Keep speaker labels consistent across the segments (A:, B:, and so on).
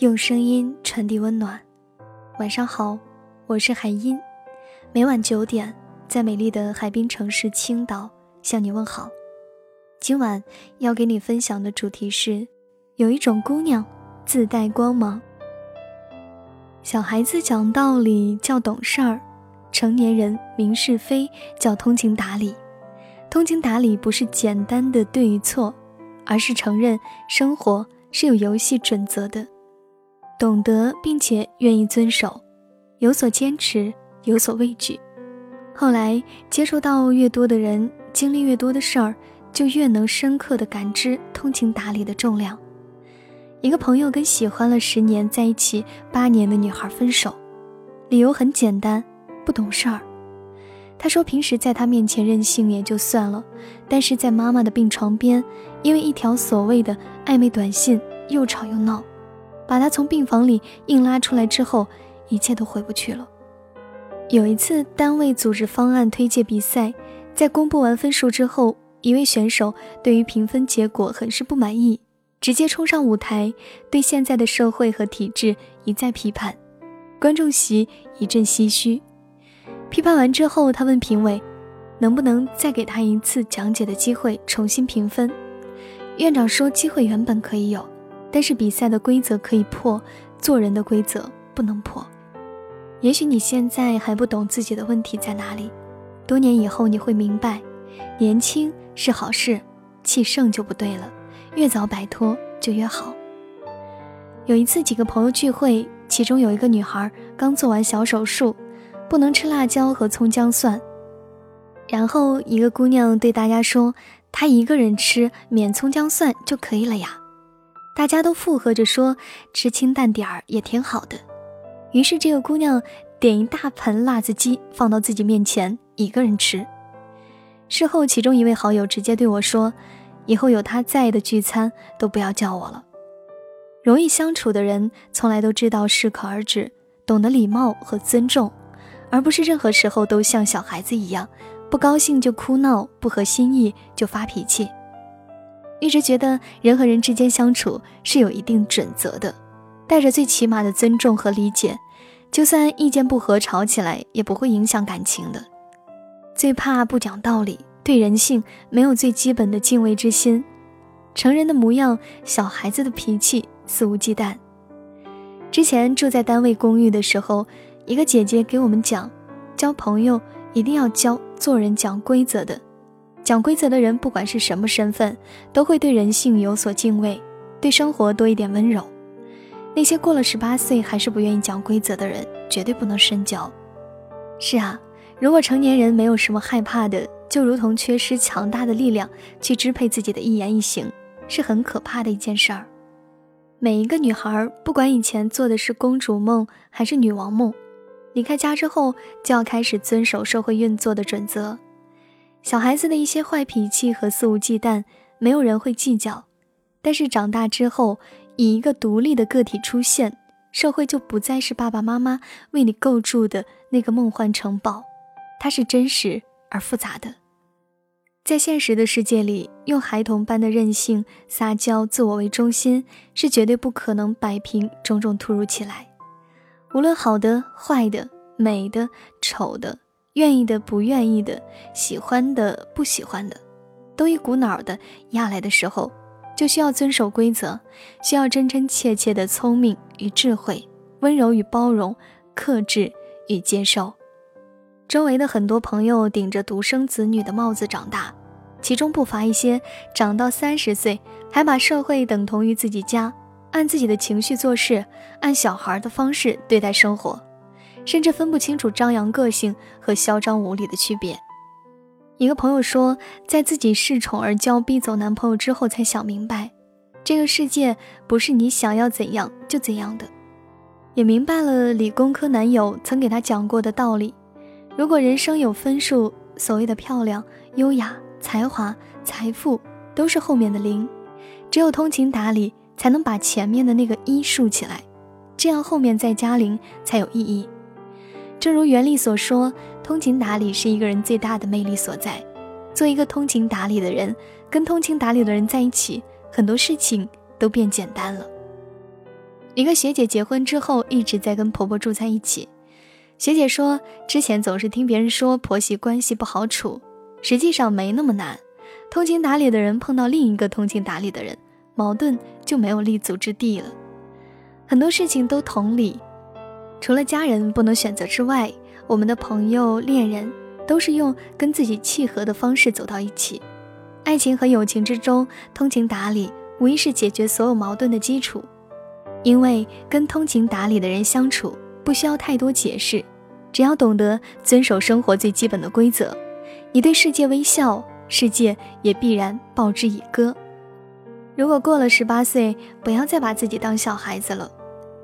A: 用声音传递温暖。晚上好，我是海音。每晚九点，在美丽的海滨城市青岛向你问好。今晚要给你分享的主题是：有一种姑娘自带光芒。小孩子讲道理叫懂事儿，成年人明是非叫通情达理。通情达理不是简单的对与错，而是承认生活是有游戏准则的，懂得并且愿意遵守，有所坚持，有所畏惧。后来接触到越多的人，经历越多的事儿，就越能深刻的感知通情达理的重量。一个朋友跟喜欢了十年、在一起八年的女孩分手，理由很简单，不懂事儿。他说平时在他面前任性也就算了，但是在妈妈的病床边，因为一条所谓的暧昧短信又吵又闹，把他从病房里硬拉出来之后，一切都回不去了。有一次单位组织方案推介比赛，在公布完分数之后，一位选手对于评分结果很是不满意。直接冲上舞台，对现在的社会和体制一再批判，观众席一阵唏嘘。批判完之后，他问评委，能不能再给他一次讲解的机会，重新评分？院长说，机会原本可以有，但是比赛的规则可以破，做人的规则不能破。也许你现在还不懂自己的问题在哪里，多年以后你会明白，年轻是好事，气盛就不对了。越早摆脱就越好。有一次，几个朋友聚会，其中有一个女孩刚做完小手术，不能吃辣椒和葱姜蒜。然后一个姑娘对大家说：“她一个人吃免葱姜蒜就可以了呀。”大家都附和着说：“吃清淡点儿也挺好的。”于是这个姑娘点一大盆辣子鸡放到自己面前，一个人吃。事后，其中一位好友直接对我说。以后有他在的聚餐都不要叫我了。容易相处的人从来都知道适可而止，懂得礼貌和尊重，而不是任何时候都像小孩子一样，不高兴就哭闹，不合心意就发脾气。一直觉得人和人之间相处是有一定准则的，带着最起码的尊重和理解，就算意见不合吵起来也不会影响感情的。最怕不讲道理。对人性没有最基本的敬畏之心，成人的模样，小孩子的脾气，肆无忌惮。之前住在单位公寓的时候，一个姐姐给我们讲，交朋友一定要交做人讲规则的，讲规则的人不管是什么身份，都会对人性有所敬畏，对生活多一点温柔。那些过了十八岁还是不愿意讲规则的人，绝对不能深交。是啊，如果成年人没有什么害怕的。就如同缺失强大的力量去支配自己的一言一行，是很可怕的一件事儿。每一个女孩，不管以前做的是公主梦还是女王梦，离开家之后就要开始遵守社会运作的准则。小孩子的一些坏脾气和肆无忌惮，没有人会计较；但是长大之后，以一个独立的个体出现，社会就不再是爸爸妈妈为你构筑的那个梦幻城堡，它是真实。而复杂的，在现实的世界里，用孩童般的任性、撒娇、自我为中心，是绝对不可能摆平种种突如其来。无论好的、坏的、美的、丑的、愿意的、不愿意的、喜欢的、不喜欢的，都一股脑的压来的时候，就需要遵守规则，需要真真切切的聪明与智慧，温柔与包容，克制与接受。周围的很多朋友顶着独生子女的帽子长大，其中不乏一些长到三十岁还把社会等同于自己家，按自己的情绪做事，按小孩的方式对待生活，甚至分不清楚张扬个性和嚣张无理的区别。一个朋友说，在自己恃宠而骄、逼走男朋友之后，才想明白，这个世界不是你想要怎样就怎样的，也明白了理工科男友曾给他讲过的道理。如果人生有分数，所谓的漂亮、优雅、才华、财富都是后面的零，只有通情达理才能把前面的那个一竖起来，这样后面再加零才有意义。正如原力所说，通情达理是一个人最大的魅力所在。做一个通情达理的人，跟通情达理的人在一起，很多事情都变简单了。一个学姐结婚之后一直在跟婆婆住在一起。学姐说，之前总是听别人说婆媳关系不好处，实际上没那么难。通情达理的人碰到另一个通情达理的人，矛盾就没有立足之地了。很多事情都同理，除了家人不能选择之外，我们的朋友、恋人都是用跟自己契合的方式走到一起。爱情和友情之中，通情达理无疑是解决所有矛盾的基础。因为跟通情达理的人相处，不需要太多解释，只要懂得遵守生活最基本的规则，你对世界微笑。世界也必然报之以歌。如果过了十八岁，不要再把自己当小孩子了。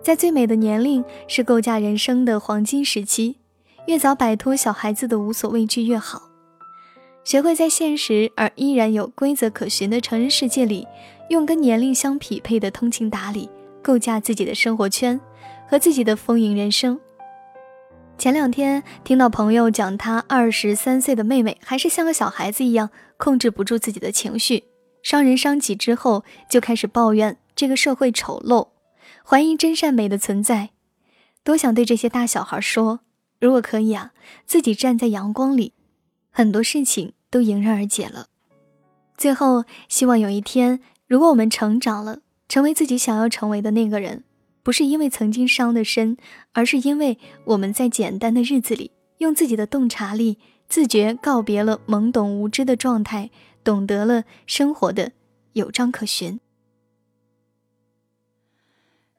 A: 在最美的年龄是构架人生的黄金时期，越早摆脱小孩子的无所畏惧越好。学会在现实而依然有规则可循的成人世界里，用跟年龄相匹配的通情达理构架自己的生活圈和自己的丰盈人生。前两天听到朋友讲，他二十三岁的妹妹还是像个小孩子一样控制不住自己的情绪，伤人伤己之后就开始抱怨这个社会丑陋，怀疑真善美的存在。多想对这些大小孩说，如果可以啊，自己站在阳光里，很多事情都迎刃而解了。最后，希望有一天，如果我们成长了，成为自己想要成为的那个人。不是因为曾经伤得深，而是因为我们在简单的日子里，用自己的洞察力，自觉告别了懵懂无知的状态，懂得了生活的有章可循。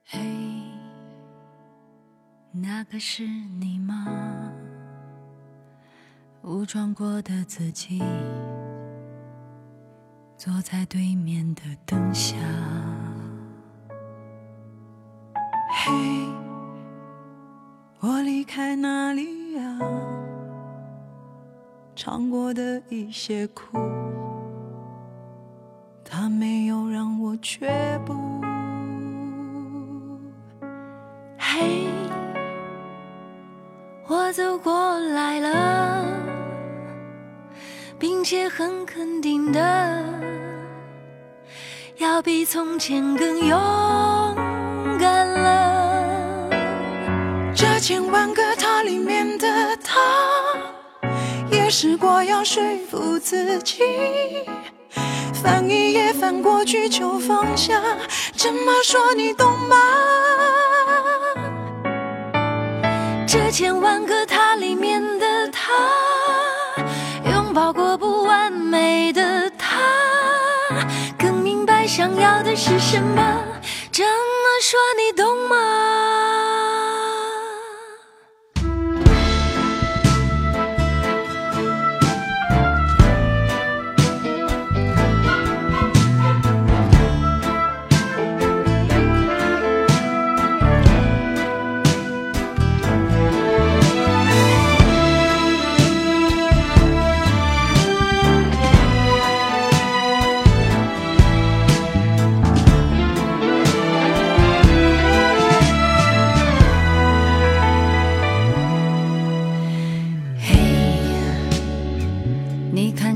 B: 嘿，那个是你吗？武装过的自己，坐在对面的灯下。嘿，我离开哪里呀？尝过的一些苦，它没有让我却步。走过来了，并且很肯定的，要比从前更勇敢了。这千万个他里面的他，也试过要说服自己，翻一页翻过去就放下。这么说你懂吗？这千万个他里面的他，拥抱过不完美的他，更明白想要的是什么。这么说你懂吗？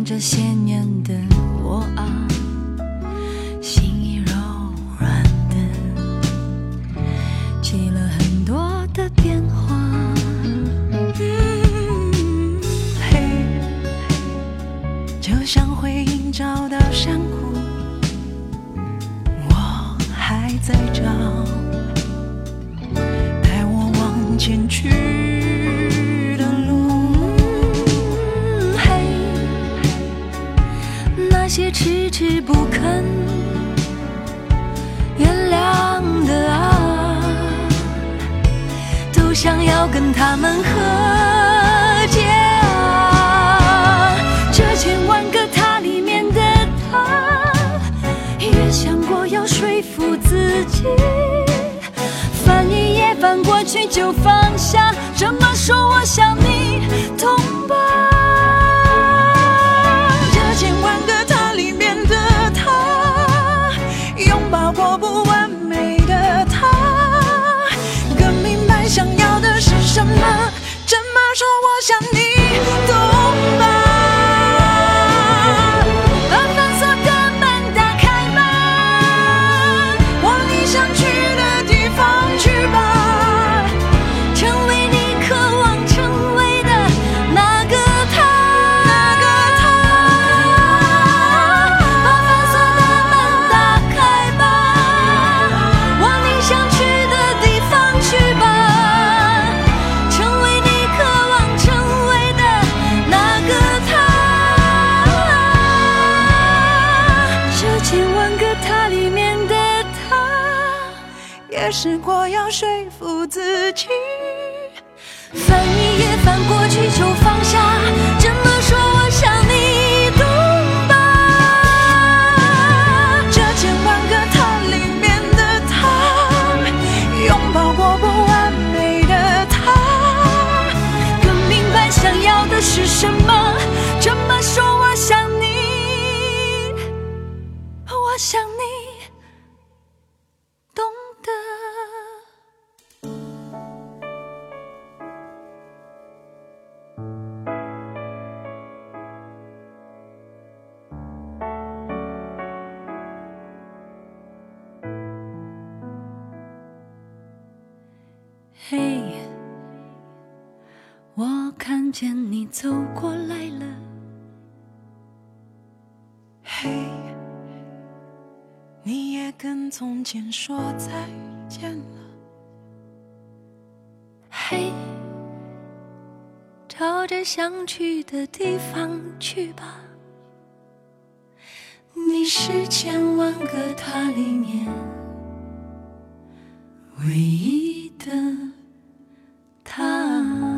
B: 这些年的我啊，心已柔软的，起了很多的电话。
C: 就像回音找到山谷。我还在找。带我往前去。
B: 是不肯原谅的啊，都想要跟他们和解啊。这千万个他里面的他，也想过要说服自己，翻一页翻过去就放下。这么说，我想你懂吧？过不完美的他，更明白想要的是什么。这么说，我想你懂。也试过要说服自己，翻一页翻过去就放下。这么说，我想嘿，我看见你走过来了。嘿。你也跟从前说再见了。嘿，朝着想去的地方去吧。你是千万个他里面唯一的。啊